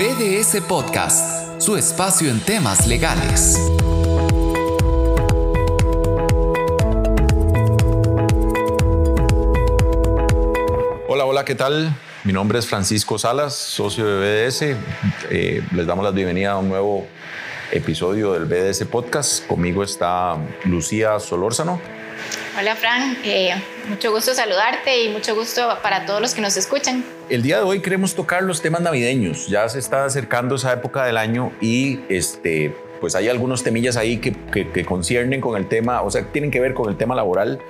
BDS Podcast, su espacio en temas legales. Hola, hola, ¿qué tal? Mi nombre es Francisco Salas, socio de BDS. Eh, les damos la bienvenida a un nuevo episodio del BDS Podcast. Conmigo está Lucía Solórzano. Hola Fran, eh, mucho gusto saludarte y mucho gusto para todos los que nos escuchan. El día de hoy queremos tocar los temas navideños. Ya se está acercando esa época del año y este, pues hay algunos temillas ahí que, que, conciernen con el tema, o sea, tienen que ver con el tema laboral,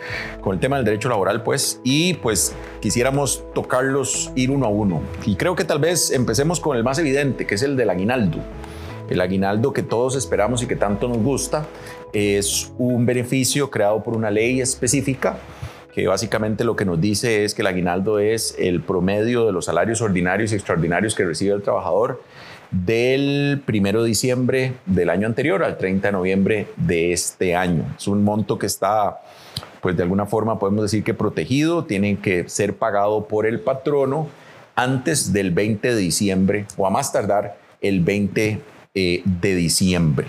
con el tema del derecho laboral, pues, y pues quisiéramos tocarlos ir uno a uno. Y creo que tal vez empecemos con el más evidente, que es el del aguinaldo. El aguinaldo que todos esperamos y que tanto nos gusta es un beneficio creado por una ley específica que básicamente lo que nos dice es que el aguinaldo es el promedio de los salarios ordinarios y extraordinarios que recibe el trabajador del 1 de diciembre del año anterior al 30 de noviembre de este año. Es un monto que está, pues de alguna forma podemos decir que protegido, tiene que ser pagado por el patrono antes del 20 de diciembre o a más tardar el 20 eh, de diciembre.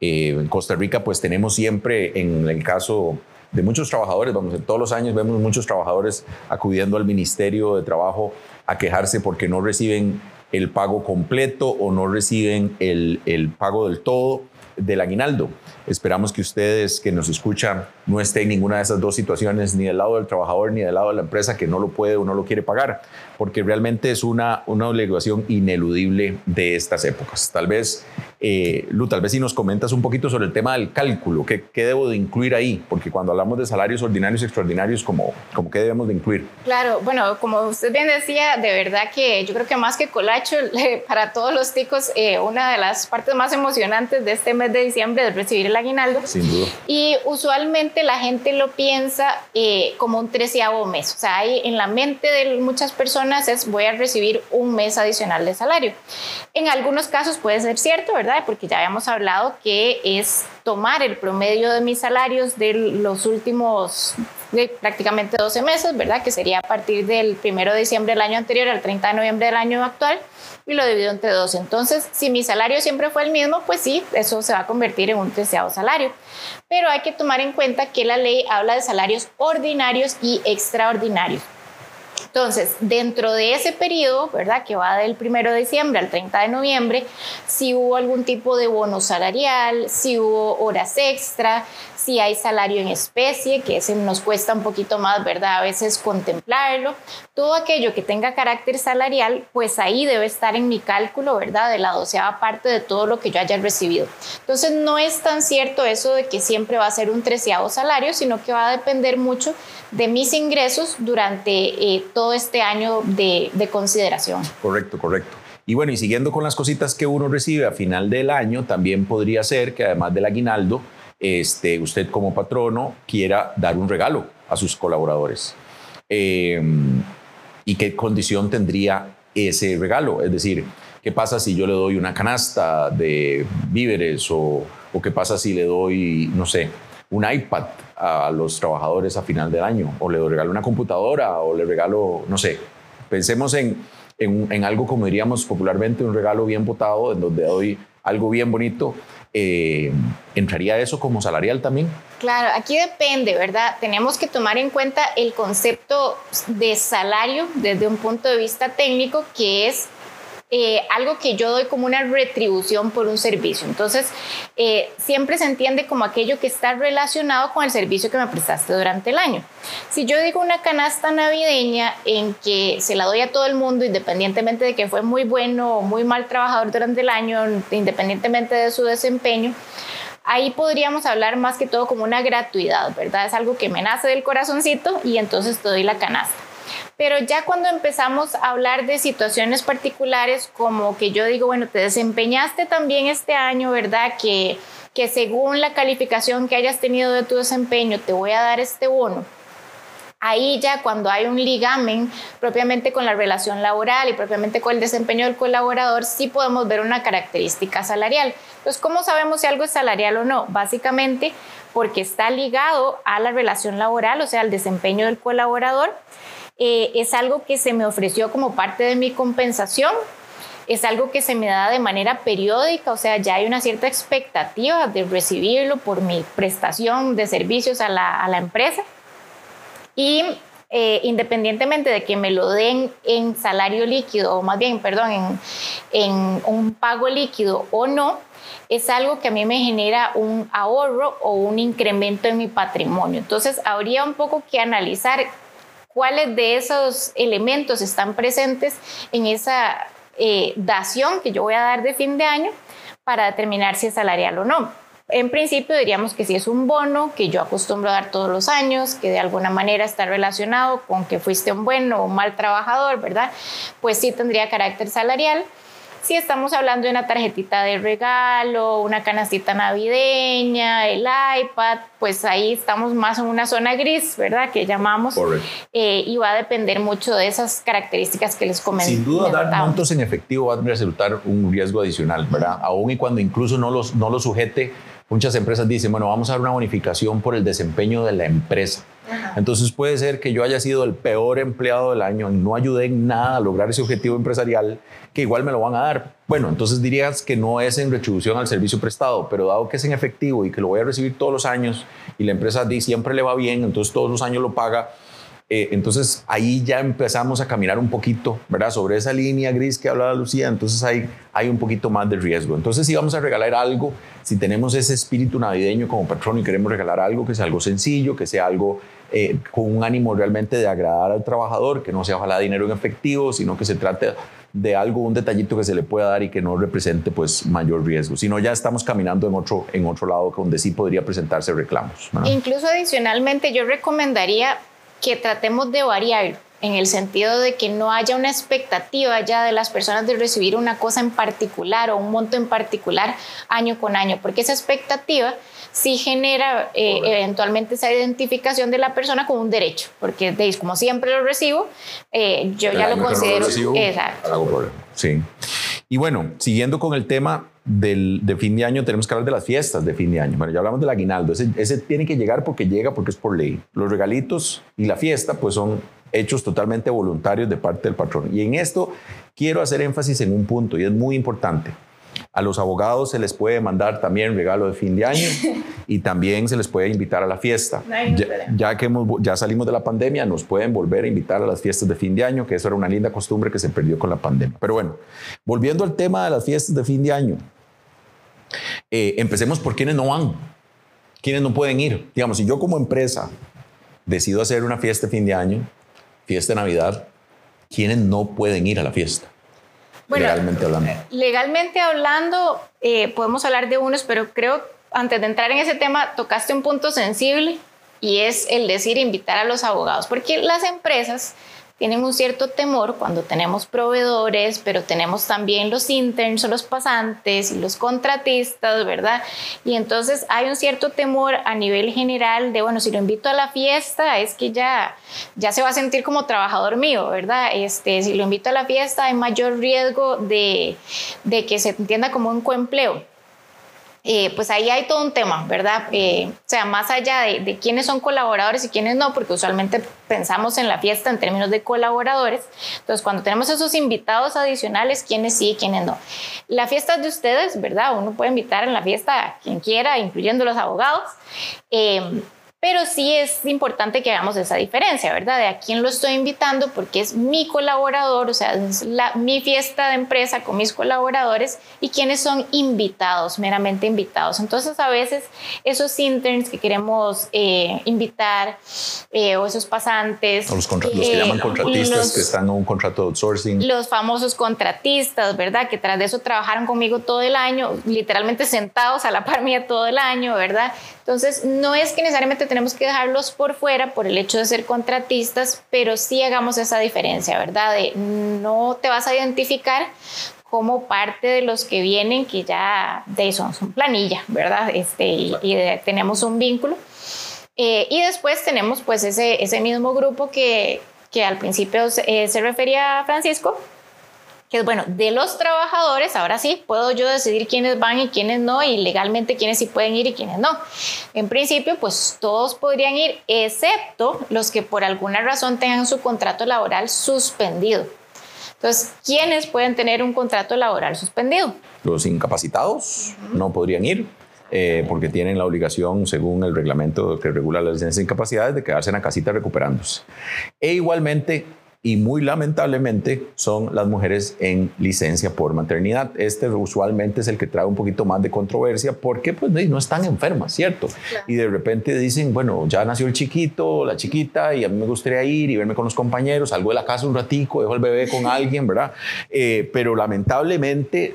Eh, en Costa Rica pues tenemos siempre, en el caso de muchos trabajadores, vamos, en todos los años vemos muchos trabajadores acudiendo al Ministerio de Trabajo a quejarse porque no reciben el pago completo o no reciben el, el pago del todo del aguinaldo. Esperamos que ustedes que nos escuchan no estén en ninguna de esas dos situaciones, ni del lado del trabajador ni del lado de la empresa que no lo puede o no lo quiere pagar, porque realmente es una, una obligación ineludible de estas épocas. Tal vez, eh, Lu, tal vez si nos comentas un poquito sobre el tema del cálculo, ¿qué, ¿qué, debo de incluir ahí? Porque cuando hablamos de salarios ordinarios y extraordinarios, ¿cómo, cómo qué debemos de incluir? Claro, bueno, como usted bien decía, de verdad que yo creo que más que colacho, para todos los ticos, eh, una de las partes más emocionantes de este mes de diciembre es recibir el aguinaldo. Sin duda. Y usualmente la gente lo piensa eh, como un treceavo mes. O sea, hay en la mente de muchas personas es voy a recibir un mes adicional de salario. En algunos casos puede ser cierto, ¿verdad? Porque ya habíamos hablado que es tomar el promedio de mis salarios de los últimos de prácticamente 12 meses, ¿verdad? Que sería a partir del 1 de diciembre del año anterior al 30 de noviembre del año actual y lo divido entre dos. Entonces, si mi salario siempre fue el mismo, pues sí, eso se va a convertir en un treceavo salario. Pero hay que tomar en cuenta que la ley habla de salarios ordinarios y extraordinarios. Entonces, dentro de ese periodo, ¿verdad? Que va del 1 de diciembre al 30 de noviembre, si hubo algún tipo de bono salarial, si hubo horas extra, si hay salario en especie, que ese nos cuesta un poquito más, ¿verdad? A veces contemplarlo. Todo aquello que tenga carácter salarial, pues ahí debe estar en mi cálculo, ¿verdad? De la doceava parte de todo lo que yo haya recibido. Entonces, no es tan cierto eso de que siempre va a ser un treceavo salario, sino que va a depender mucho de mis ingresos durante eh, todo este año de, de consideración. Correcto, correcto. Y bueno, y siguiendo con las cositas que uno recibe a final del año, también podría ser que además del aguinaldo, este, usted como patrono quiera dar un regalo a sus colaboradores. Em, ¿Y qué condición tendría ese regalo? Es decir, ¿qué pasa si yo le doy una canasta de víveres o, o qué pasa si le doy, no sé, un iPad a los trabajadores a final del año o le regalo una computadora o le regalo, no sé, pensemos en, en, en algo como diríamos popularmente, un regalo bien votado, en donde doy algo bien bonito eh, ¿entraría eso como salarial también? Claro, aquí depende, ¿verdad? Tenemos que tomar en cuenta el concepto de salario desde un punto de vista técnico, que es eh, algo que yo doy como una retribución por un servicio. Entonces, eh, siempre se entiende como aquello que está relacionado con el servicio que me prestaste durante el año. Si yo digo una canasta navideña en que se la doy a todo el mundo, independientemente de que fue muy bueno o muy mal trabajador durante el año, independientemente de su desempeño, ahí podríamos hablar más que todo como una gratuidad, ¿verdad? Es algo que me nace del corazoncito y entonces te doy la canasta. Pero ya cuando empezamos a hablar de situaciones particulares, como que yo digo, bueno, te desempeñaste también este año, ¿verdad? Que, que según la calificación que hayas tenido de tu desempeño, te voy a dar este bono. Ahí ya cuando hay un ligamen propiamente con la relación laboral y propiamente con el desempeño del colaborador, sí podemos ver una característica salarial. Entonces, ¿cómo sabemos si algo es salarial o no? Básicamente porque está ligado a la relación laboral, o sea, al desempeño del colaborador eh, es algo que se me ofreció como parte de mi compensación. es algo que se me da de manera periódica, o sea, ya hay una cierta expectativa de recibirlo por mi prestación de servicios a la, a la empresa. Y eh, independientemente de que me lo den en salario líquido, o más bien, perdón, en, en un pago líquido o no, es algo que a mí me genera un ahorro o un incremento en mi patrimonio. Entonces, habría un poco que analizar cuáles de esos elementos están presentes en esa eh, dación que yo voy a dar de fin de año para determinar si es salarial o no. En principio diríamos que si es un bono que yo acostumbro a dar todos los años, que de alguna manera está relacionado con que fuiste un buen o un mal trabajador, ¿verdad? Pues sí tendría carácter salarial. Si estamos hablando de una tarjetita de regalo, una canastita navideña, el iPad, pues ahí estamos más en una zona gris, ¿verdad? Que llamamos. Eh, y va a depender mucho de esas características que les comenté. Sin duda, dar montos en efectivo va a resultar un riesgo adicional, ¿verdad? Aún y cuando incluso no los, no lo sujete muchas empresas dicen, bueno, vamos a dar una bonificación por el desempeño de la empresa. Entonces puede ser que yo haya sido el peor empleado del año y no ayudé en nada a lograr ese objetivo empresarial, que igual me lo van a dar. Bueno, entonces dirías que no es en retribución al servicio prestado, pero dado que es en efectivo y que lo voy a recibir todos los años y la empresa siempre le va bien, entonces todos los años lo paga, eh, entonces ahí ya empezamos a caminar un poquito, ¿verdad? Sobre esa línea gris que hablaba Lucía, entonces hay, hay un poquito más de riesgo. Entonces si vamos a regalar algo, si tenemos ese espíritu navideño como patrón y queremos regalar algo que sea algo sencillo, que sea algo eh, con un ánimo realmente de agradar al trabajador, que no sea ojalá dinero en efectivo, sino que se trate de algo, un detallito que se le pueda dar y que no represente pues mayor riesgo, sino ya estamos caminando en otro, en otro lado donde sí podría presentarse reclamos. Incluso adicionalmente yo recomendaría que tratemos de variar en el sentido de que no haya una expectativa ya de las personas de recibir una cosa en particular o un monto en particular año con año, porque esa expectativa sí genera eh, eventualmente esa identificación de la persona como un derecho, porque veis, como siempre lo recibo, eh, yo ya lo considero. exacto. Sí. Y bueno, siguiendo con el tema del, de fin de año, tenemos que hablar de las fiestas de fin de año. Bueno, ya hablamos del aguinaldo, ese, ese tiene que llegar porque llega, porque es por ley. Los regalitos y la fiesta, pues son hechos totalmente voluntarios de parte del patrón. Y en esto quiero hacer énfasis en un punto y es muy importante. A los abogados se les puede mandar también regalo de fin de año y también se les puede invitar a la fiesta. ya, que ya salimos de la pandemia, nos pueden volver a invitar a las fiestas de fin de año, que eso era una linda costumbre que se perdió con la pandemia. Pero bueno, volviendo al tema de las fiestas de fin de año, eh, empecemos por quienes no van, quienes no pueden ir. Digamos, si yo como empresa decido hacer una fiesta de fin de año, fiesta de Navidad, ¿quiénes no pueden ir a la fiesta? legalmente hablando. Legalmente hablando, eh, podemos hablar de unos, pero creo, antes de entrar en ese tema, tocaste un punto sensible y es el decir invitar a los abogados, porque las empresas tienen un cierto temor cuando tenemos proveedores, pero tenemos también los interns o los pasantes y los contratistas, ¿verdad? Y entonces hay un cierto temor a nivel general de, bueno, si lo invito a la fiesta, es que ya, ya se va a sentir como trabajador mío, ¿verdad? Este, si lo invito a la fiesta, hay mayor riesgo de, de que se entienda como un coempleo. Eh, pues ahí hay todo un tema, ¿verdad? Eh, o sea, más allá de, quiénes son colaboradores y quiénes no, porque usualmente pensamos en la fiesta en términos de colaboradores. Entonces, cuando tenemos esos invitados adicionales, quiénes sí y quiénes no. La fiesta de ustedes, ¿verdad? Uno puede invitar en la fiesta a quien quiera, incluyendo los abogados. Eh, pero sí es importante que hagamos esa diferencia, ¿verdad? De a quién lo estoy invitando porque es mi colaborador, o sea, es la, mi fiesta de empresa con mis colaboradores y quiénes son invitados, meramente invitados. Entonces, a veces esos interns que queremos eh, invitar eh, o esos pasantes. los, los, que eh, llaman contratistas que están en un contrato de outsourcing. Los famosos contratistas, ¿verdad? Que tras de eso trabajaron conmigo todo el año, literalmente sentados a la par mía todo el año, ¿verdad? Entonces, no es que necesariamente tenemos que dejarlos por fuera por el hecho de ser contratistas, pero sí hagamos esa diferencia, ¿verdad? De no te vas a identificar como parte de los que vienen, que ya de son, son planilla, ¿verdad? Este, y, tenemos un vínculo. Eh, y después tenemos pues ese, ese mismo grupo que, que al principio se, se refería a Francisco, que es bueno, de los trabajadores, ahora sí, puedo yo decidir quiénes van y quiénes no, y legalmente quiénes sí pueden ir y quiénes no. En principio, pues todos podrían ir, excepto los que por alguna razón tengan su contrato laboral suspendido. Entonces, ¿quiénes pueden tener un contrato laboral suspendido? Los incapacitados no podrían ir. Eh, porque tienen la obligación, según el reglamento que regula las licencias de incapacidades, de quedarse en la casita recuperándose. E igualmente, y muy lamentablemente son las mujeres en licencia por maternidad. Este usualmente es el que trae un poquito más de controversia porque pues no están enfermas, ¿cierto? Y de repente dicen, bueno, ya nació el chiquito, la chiquita y a mí me gustaría ir y verme con los compañeros, salgo de la casa un ratico, dejo el bebé con alguien, ¿verdad? Eh, pero lamentablemente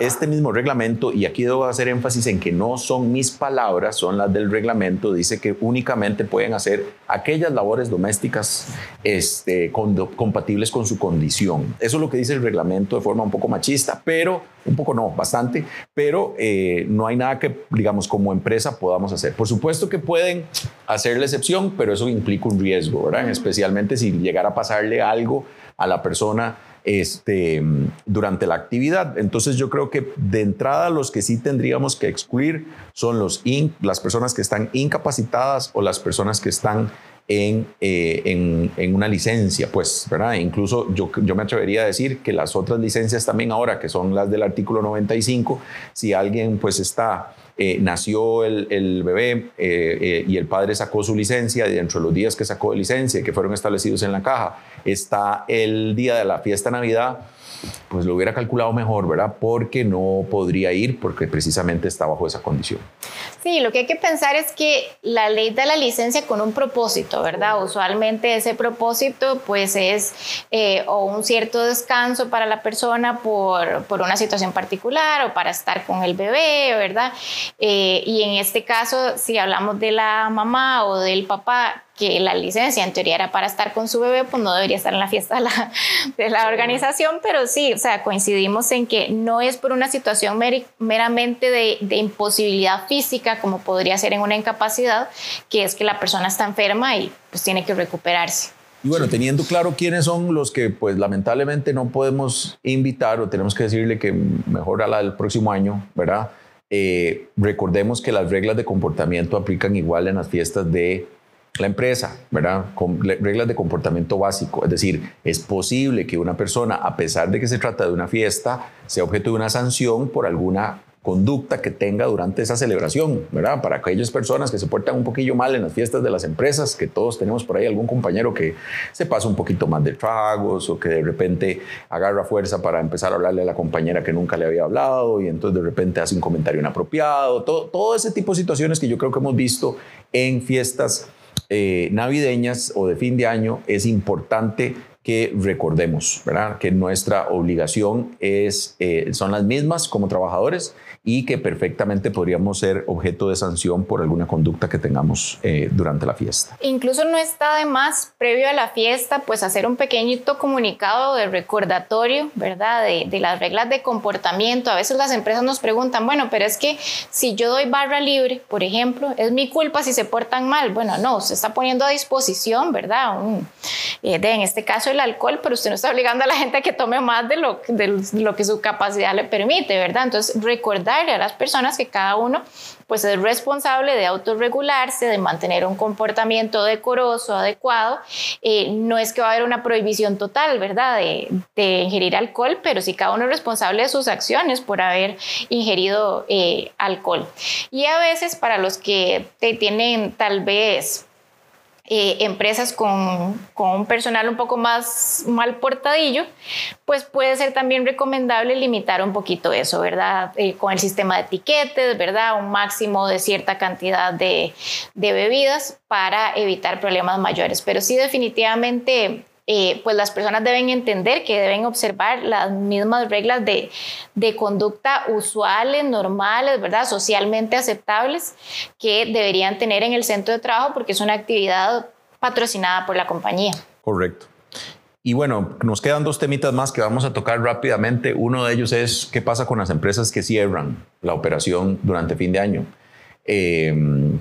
este mismo reglamento, y aquí debo hacer énfasis en que no son mis palabras, son las del reglamento, dice que únicamente pueden hacer aquellas labores domésticas este, compatibles con su condición. Eso es lo que dice el reglamento de forma un poco machista, pero un poco no, bastante, pero eh, no hay nada que, digamos, como empresa podamos hacer. Por supuesto que pueden hacer la excepción, pero eso implica un riesgo, ¿verdad? Especialmente si llegara a pasarle algo a la persona este, durante la actividad. Entonces yo creo que de entrada los que sí tendríamos que excluir son las personas que están incapacitadas o las personas que están en, eh, una licencia, pues, ¿verdad? Incluso yo, me atrevería a decir que las otras licencias también ahora, que son las del artículo 95, si alguien pues está eh, nació el, bebé eh, y el padre sacó su licencia y dentro de los días que sacó de licencia, que fueron establecidos en la caja, está el día de la fiesta Navidad, pues lo hubiera calculado mejor, ¿verdad? Porque no podría ir porque precisamente está bajo esa condición. Sí, lo que hay que pensar es que la ley da la licencia con un propósito, ¿verdad? Usualmente ese propósito pues es eh, o un cierto descanso para la persona por, por, una situación particular o para estar con el bebé, ¿verdad? Eh, y en este caso, si hablamos de la mamá o del papá, que la licencia en teoría era para estar con su bebé, pues no debería estar en la fiesta de la, de la organización, pero sí, o sea, coincidimos en que no es por una situación meramente de, de, imposibilidad física, como podría ser en una incapacidad, que es que la persona está enferma y pues tiene que recuperarse. Y bueno, teniendo claro quiénes son los que pues lamentablemente no podemos invitar o tenemos que decirle que mejor a la del próximo año, ¿verdad? Eh, recordemos que las reglas de comportamiento aplican igual en las fiestas de la empresa, ¿verdad? Con reglas de comportamiento básico. Es decir, es posible que una persona, a pesar de que se trata de una fiesta, sea objeto de una sanción por alguna conducta que tenga durante esa celebración, ¿verdad? Para aquellas personas que se portan un poquillo mal en las fiestas de las empresas, que todos tenemos por ahí algún compañero que se pasa un poquito más de tragos o que de repente agarra fuerza para empezar a hablarle a la compañera que nunca le había hablado y entonces de repente hace un comentario inapropiado, todo, todo ese tipo de situaciones que yo creo que hemos visto en fiestas eh, navideñas o de fin de año, es importante que recordemos, ¿verdad? Que nuestra obligación es, eh, son las mismas como trabajadores y que perfectamente podríamos ser objeto de sanción por alguna conducta que tengamos eh, durante la fiesta. Incluso no está de más, previo a la fiesta, pues hacer un pequeñito comunicado de recordatorio, ¿verdad? De, de, las reglas de comportamiento. A veces las empresas nos preguntan, bueno, pero es que si yo doy barra libre, por ejemplo, ¿es mi culpa si se portan mal? Bueno, no, se está poniendo a disposición, ¿verdad? Un, eh, de, en este caso el alcohol, pero usted no está obligando a la gente a que tome más de lo, de lo que su capacidad le permite, ¿verdad? Entonces, recordar a las personas que cada uno pues es responsable de autorregularse, de mantener un comportamiento decoroso, adecuado. Eh, no es que va a haber una prohibición total, ¿verdad?, de, de, ingerir alcohol, pero sí cada uno es responsable de sus acciones por haber ingerido eh, alcohol. Y a veces para los que tienen tal vez eh, empresas con, con, un personal un poco más mal portadillo, pues puede ser también recomendable limitar un poquito eso, ¿verdad? Eh, con el sistema de etiquetes, ¿verdad? Un máximo de cierta cantidad de, de bebidas para evitar problemas mayores. Pero sí definitivamente eh, pues las personas deben entender que deben observar las mismas reglas de, de, conducta usuales, normales, ¿verdad? Socialmente aceptables que deberían tener en el centro de trabajo porque es una actividad patrocinada por la compañía. Correcto. Y bueno, nos quedan dos temitas más que vamos a tocar rápidamente. Uno de ellos es qué pasa con las empresas que cierran la operación durante fin de año, eh,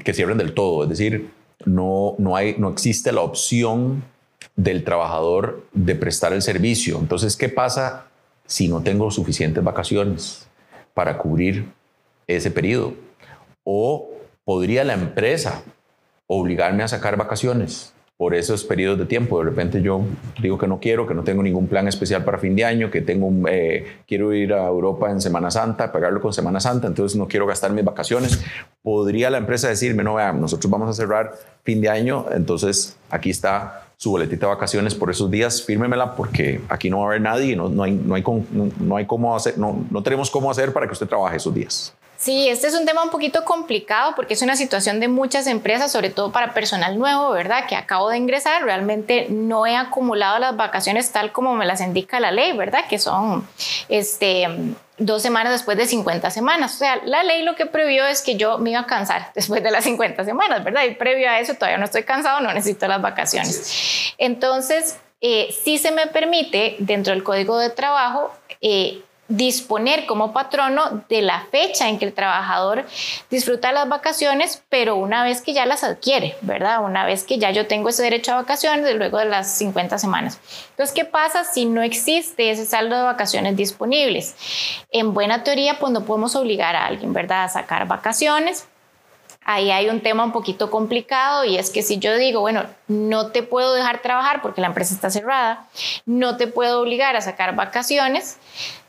que cierran del todo, es decir, no, no, hay, no existe la opción del trabajador de prestar el servicio. Entonces, ¿qué pasa si no tengo suficientes vacaciones para cubrir ese periodo? ¿O podría la empresa obligarme a sacar vacaciones? por esos periodos de tiempo. De repente yo digo que no quiero, que no tengo ningún plan especial para fin de año, que tengo eh, quiero ir a Europa en Semana Santa, pagarlo con Semana Santa, entonces no quiero gastar mis vacaciones. Podría la empresa decirme, no, vean, nosotros vamos a cerrar fin de año, entonces aquí está su boletita de vacaciones por esos días, fírmemela porque aquí no va a haber nadie, no, no, hay, no, hay, no, hay cómo hacer, no, no tenemos cómo hacer para que usted trabaje esos días. Sí, este es un tema un poquito complicado porque es una situación de muchas empresas, sobre todo para personal nuevo, ¿verdad? Que acabo de ingresar, realmente no he acumulado las vacaciones tal como me las indica la ley, ¿verdad? Que son este, dos semanas después de 50 semanas. O sea, la ley lo que previó es que yo me iba a cansar después de las 50 semanas, ¿verdad? Y previo a eso todavía no estoy cansado, no necesito las vacaciones. Entonces, eh, sí se me permite dentro del código de trabajo eh, disponer como patrono de la fecha en que el trabajador disfruta las vacaciones, pero una vez que ya las adquiere, ¿verdad? Una vez que ya yo tengo ese derecho a vacaciones luego de las 50 semanas. Entonces, ¿qué pasa si no existe ese saldo de vacaciones disponibles? En buena teoría, pues no podemos obligar a alguien, ¿verdad?, a sacar vacaciones ahí hay un tema un poquito complicado y es que si yo digo, bueno, no te puedo dejar trabajar porque la empresa está cerrada, no te puedo obligar a sacar vacaciones,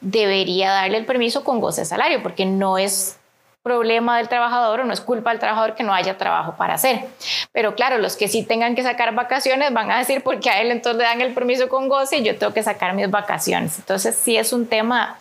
debería darle el permiso con goce de salario porque no es problema del trabajador o no es culpa del trabajador que no haya trabajo para hacer. Pero claro, los que sí tengan que sacar vacaciones van a decir porque a él entonces le dan el permiso con goce y yo tengo que sacar mis vacaciones. Entonces sí es un tema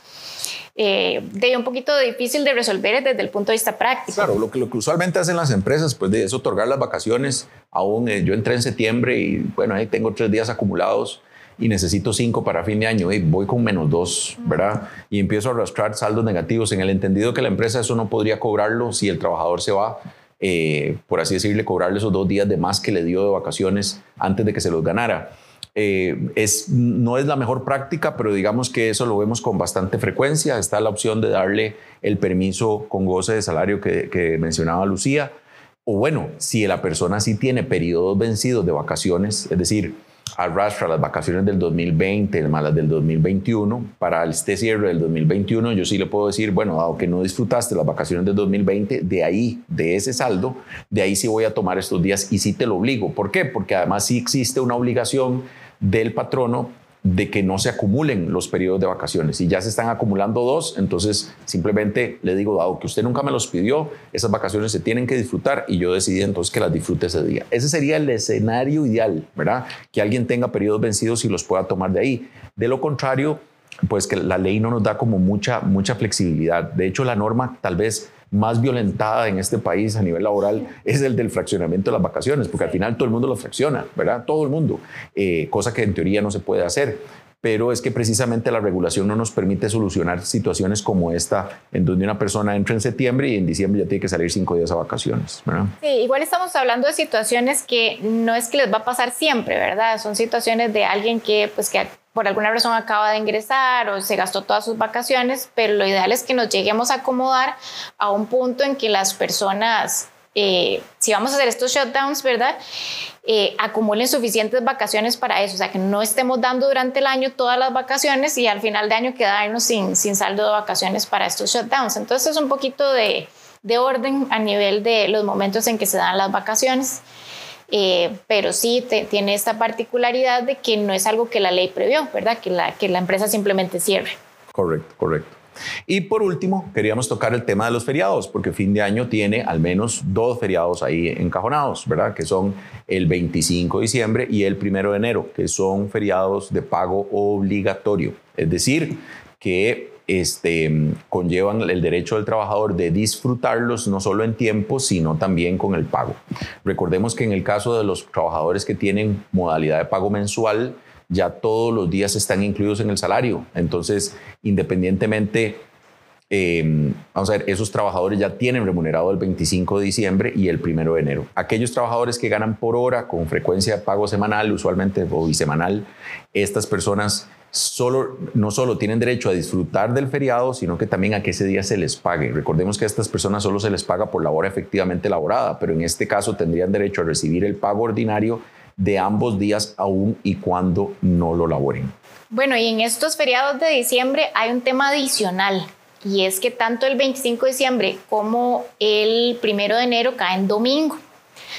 eh, de un poquito difícil de resolver desde el punto de vista práctico. Claro, lo que, lo que usualmente hacen las empresas pues, es otorgar las vacaciones. Aún eh, yo entré en septiembre y bueno, ahí tengo tres días acumulados y necesito cinco para fin de año, y voy con menos dos, ¿verdad? Y empiezo a arrastrar saldos negativos en el entendido que la empresa eso no podría cobrarlo si el trabajador se va, eh, por así decirle, cobrarle esos dos días de más que le dio de vacaciones antes de que se los ganara. Eh, es, no es la mejor práctica, pero digamos que eso lo vemos con bastante frecuencia. Está la opción de darle el permiso con goce de salario que, que mencionaba Lucía. O bueno, si la persona sí tiene periodos vencidos de vacaciones, es decir, arrastra las vacaciones del 2020 más las del 2021, para este cierre del 2021 yo sí le puedo decir, bueno, dado que no disfrutaste las vacaciones del 2020, de ahí, de ese saldo, de ahí sí voy a tomar estos días y sí te lo obligo. ¿Por qué? Porque además sí existe una obligación del patrono de que no se acumulen los periodos de vacaciones. Si ya se están acumulando dos, entonces simplemente le digo, dado que usted nunca me los pidió, esas vacaciones se tienen que disfrutar y yo decidí entonces que las disfrute ese día. Ese sería el escenario ideal, ¿verdad? Que alguien tenga periodos vencidos y los pueda tomar de ahí. De lo contrario, pues que la ley no nos da como mucha, mucha flexibilidad. De hecho, la norma tal vez más violentada en este país a nivel laboral es el del fraccionamiento de las vacaciones, porque al final todo el mundo lo fracciona, ¿verdad? Todo el mundo, eh, cosa que en teoría no se puede hacer. Pero es que precisamente la regulación no nos permite solucionar situaciones como esta, en donde una persona entra en septiembre y en diciembre ya tiene que salir cinco días a vacaciones. ¿verdad? Sí, igual estamos hablando de situaciones que no es que les va a pasar siempre, ¿verdad? Son situaciones de alguien que, pues, que por alguna razón acaba de ingresar o se gastó todas sus vacaciones, pero lo ideal es que nos lleguemos a acomodar a un punto en que las personas, eh, si vamos a hacer estos shutdowns, ¿verdad? Eh, acumulen suficientes vacaciones para eso, o sea, que no estemos dando durante el año todas las vacaciones y al final de año quedarnos sin, sin saldo de vacaciones para estos shutdowns. Entonces es un poquito de, de orden a nivel de los momentos en que se dan las vacaciones. Eh, pero sí tiene esta particularidad de que no es algo que la ley previó, ¿verdad? Que la, que la empresa simplemente cierre. Correcto, correcto. Y por último, queríamos tocar el tema de los feriados, porque fin de año tiene al menos dos feriados ahí encajonados, ¿verdad? Que son el 25 de diciembre y el 1 de enero, que son feriados de pago obligatorio. Es decir, que este, conllevan el derecho del trabajador de disfrutarlos no solo en tiempo, sino también con el pago. Recordemos que en el caso de los trabajadores que tienen modalidad de pago mensual, ya todos los días están incluidos en el salario. Entonces, independientemente, em, vamos a ver, esos trabajadores ya tienen remunerado el 25 de diciembre y el 1 de enero. Aquellos trabajadores que ganan por hora con frecuencia de pago semanal, usualmente o bisemanal, estas personas solo, no solo tienen derecho a disfrutar del feriado, sino que también a que ese día se les pague. Recordemos que a estas personas solo se les paga por la hora efectivamente laborada, pero en este caso tendrían derecho a recibir el pago ordinario de ambos días aún y cuando no lo laboren. Bueno, y en estos feriados de diciembre hay un tema adicional y es que tanto el 25 de diciembre como el 1 de enero caen domingo.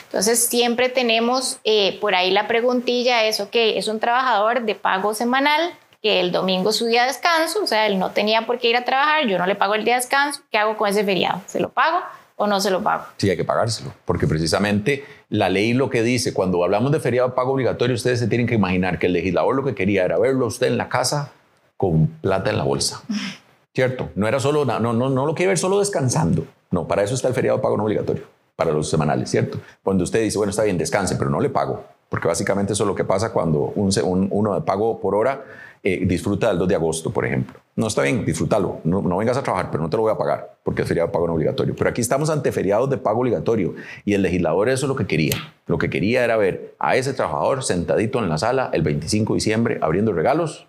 Entonces siempre tenemos eh, por ahí la preguntilla es, ok, es un trabajador de pago semanal, que el domingo es su día de descanso, o sea, él no tenía por qué ir a trabajar, yo no le pago el día de descanso, ¿qué hago con ese feriado? ¿Se lo pago? O no se lo pago? Sí, hay que pagárselo, porque precisamente la ley lo que dice, cuando hablamos de feriado pago obligatorio, ustedes se tienen que imaginar que el legislador lo que quería era verlo a usted en la casa con plata en la bolsa. ¿Cierto? No era solo, no, no, no lo quiere ver solo descansando. No, para eso está el feriado de pago no obligatorio, para los semanales, ¿cierto? Cuando usted dice, bueno, está bien, descanse, pero no le pago, porque básicamente eso es lo que pasa cuando un, uno de pago por hora eh, disfruta del 2 de agosto, por ejemplo. No está bien, disfrútalo. No, vengas a trabajar, pero no te lo voy a pagar porque es feriado de pago no obligatorio. Pero aquí estamos ante feriados de pago obligatorio y el legislador eso es lo que quería. Lo que quería era ver a ese trabajador sentadito en la sala el 25 de diciembre abriendo regalos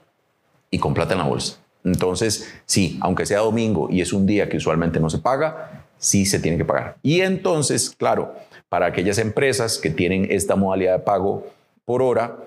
y con plata en la bolsa. Entonces, sí, aunque sea domingo y es un día que usualmente no se paga, sí se tiene que pagar. Y entonces, claro, para aquellas empresas que tienen esta modalidad de pago por hora,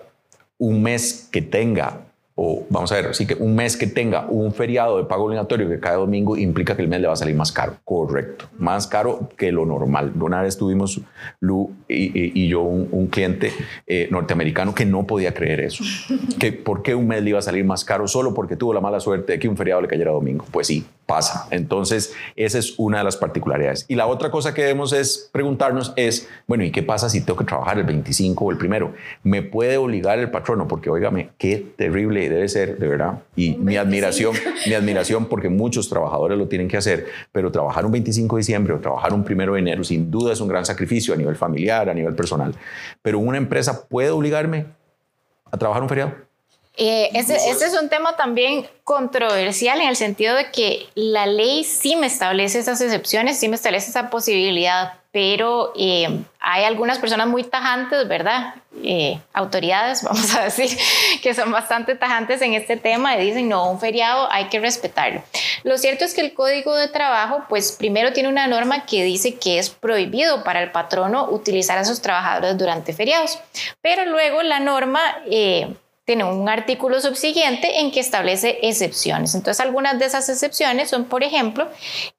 un mes que tenga o vamos a ver, así que un mes que tenga un feriado de pago obligatorio que cada domingo implica que el mes le va a salir más caro. Correcto, más caro que lo normal. Una vez tuvimos, Lu y, yo, un, cliente eh, norteamericano que no podía creer eso. que ¿Por qué un mes le iba a salir más caro solo porque tuvo la mala suerte de que un feriado le cayera domingo? Pues sí, pasa. Entonces, esa es una de las particularidades. Y la otra cosa que debemos es preguntarnos es, bueno, ¿y qué pasa si tengo que trabajar el 25 o el primero? ¿Me puede obligar el patrono? Porque, óigame, qué terrible debe ser, de verdad. Y mi admiración, mi admiración porque muchos trabajadores lo tienen que hacer, pero trabajar un 25 de diciembre o trabajar un primero de enero sin duda es un gran sacrificio a nivel familiar, a nivel personal. Pero una empresa puede obligarme a trabajar un feriado. Eh, ese, es un tema también controversial en el sentido de que la ley sí me establece esas excepciones, sí me establece esa posibilidad, pero eh, hay algunas personas muy tajantes, ¿verdad? Eh, autoridades, vamos a decir, que son bastante tajantes en este tema y dicen, no, un feriado hay que respetarlo. Lo cierto es que el Código de Trabajo, pues primero tiene una norma que dice que es prohibido para el patrono utilizar a sus trabajadores durante feriados, pero luego la norma tiene un artículo subsiguiente en que establece excepciones. Entonces, algunas de esas excepciones son, por ejemplo,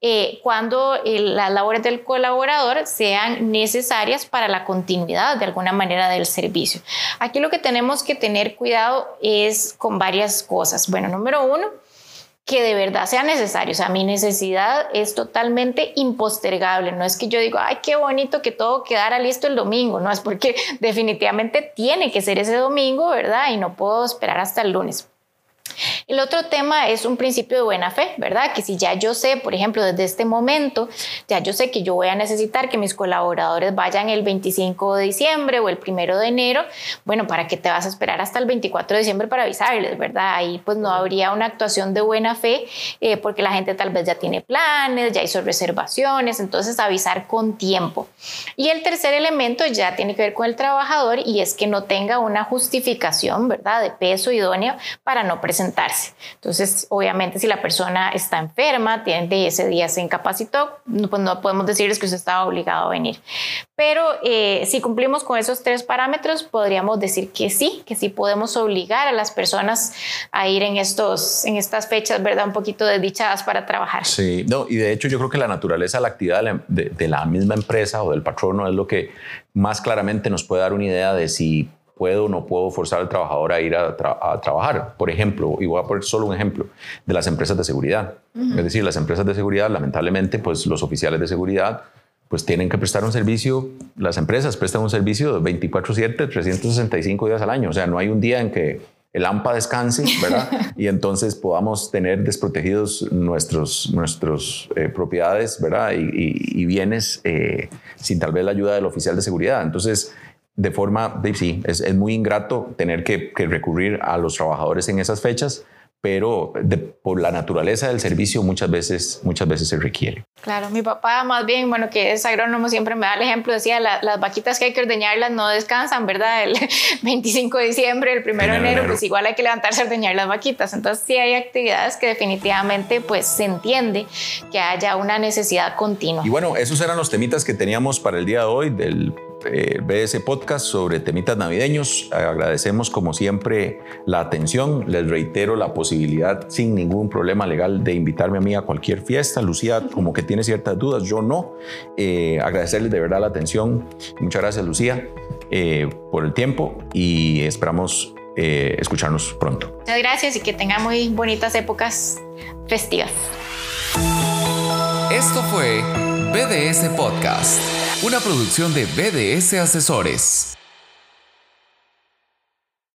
eh, cuando eh, las labores del colaborador sean necesarias para la continuidad de alguna manera del servicio. Aquí lo que tenemos que tener cuidado es con varias cosas. Bueno, número uno, que de verdad sea necesario. O sea, mi necesidad es totalmente impostergable. No es que yo digo, ay, qué bonito que todo quedara listo el domingo. No, es porque definitivamente tiene que ser ese domingo, ¿verdad? Y no puedo esperar hasta el lunes. El otro tema es un principio de buena fe, ¿verdad? Que si ya yo sé, por ejemplo, desde este momento, ya yo sé que yo voy a necesitar que mis colaboradores vayan el 25 de diciembre o el 1 de enero, bueno, ¿para qué te vas a esperar hasta el 24 de diciembre para avisarles, ¿verdad? Ahí pues no habría una actuación de buena fe eh, porque la gente tal vez ya tiene planes, ya hizo reservaciones, entonces avisar con tiempo. Y el tercer elemento ya tiene que ver con el trabajador y es que no tenga una justificación, ¿verdad? De peso idóneo para no presentar entonces, obviamente, si la persona está enferma, tiene ese día se incapacitó, pues no podemos decirles que usted estaba obligado a venir. Pero eh, si cumplimos con esos tres parámetros, podríamos decir que sí, que sí podemos obligar a las personas a ir en, estos, en estas fechas, ¿verdad? Un poquito desdichadas para trabajar. Sí, no, y de hecho yo creo que la naturaleza de la actividad de, de la misma empresa o del patrono es lo que más claramente nos puede dar una idea de si puedo o no puedo forzar al trabajador a ir a, trabajar. Por ejemplo, y voy a poner solo un ejemplo, de las empresas de seguridad. Es decir, las empresas de seguridad, lamentablemente, pues los oficiales de seguridad pues tienen que prestar un servicio, las empresas prestan un servicio de 24/7, 365 días al año. O sea, no hay un día en que el AMPA descanse, ¿verdad? y entonces podamos tener desprotegidos nuestros, nuestros eh, propiedades, ¿verdad? Y, bienes eh, sin tal vez la ayuda del oficial de seguridad. Entonces, de forma, sí, es, muy ingrato tener que, recurrir a los trabajadores en esas fechas, pero por la naturaleza del servicio muchas veces, muchas veces se requiere. Claro, mi papá más bien, bueno, que es agrónomo, siempre me da el ejemplo, decía, las vaquitas que hay que ordeñarlas no descansan, ¿verdad? El 25 de diciembre, el 1 de enero, pues igual hay que levantarse a ordeñar las vaquitas. Entonces sí hay actividades que definitivamente pues se entiende que haya una necesidad continua. Y bueno, esos eran los temitas que teníamos para el día de hoy del eh, BDS Podcast sobre temitas navideños. Agradecemos como siempre la atención. Les reitero la posibilidad sin ningún problema legal de invitarme a mí a cualquier fiesta. Lucía como que tiene ciertas dudas, yo no. Eh, agradecerles de verdad la atención. Muchas gracias Lucía eh, por el tiempo y esperamos escucharnos pronto. Muchas gracias y que tengan muy bonitas épocas festivas. Esto fue BDS Podcast, una producción de BDS Asesores.